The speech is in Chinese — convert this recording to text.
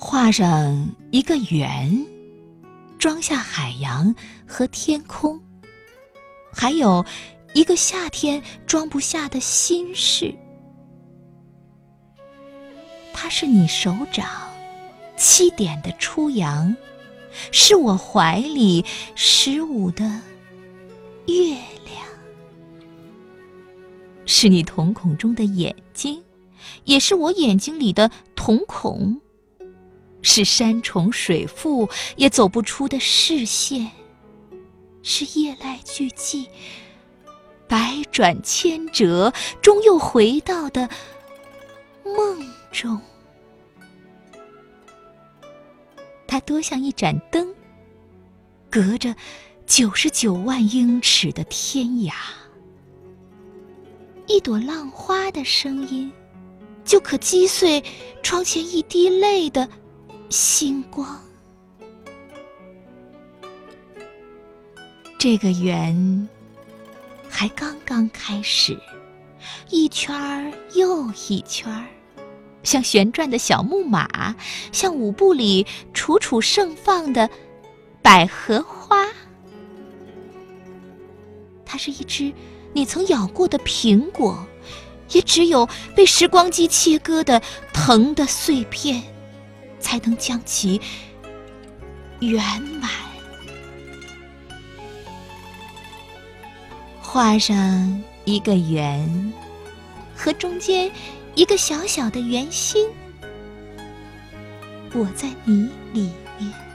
画上一个圆，装下海洋和天空，还有一个夏天装不下的心事。它是你手掌七点的初阳，是我怀里十五的月亮，是你瞳孔中的眼睛，也是我眼睛里的瞳孔。是山重水复也走不出的视线，是夜来俱寂、百转千折终又回到的梦中。它多像一盏灯，隔着九十九万英尺的天涯。一朵浪花的声音，就可击碎窗前一滴泪的。星光，这个圆还刚刚开始，一圈儿又一圈儿，像旋转的小木马，像舞步里楚楚盛放的百合花。它是一只你曾咬过的苹果，也只有被时光机切割的疼的碎片。才能将其圆满，画上一个圆，和中间一个小小的圆心。我在你里面。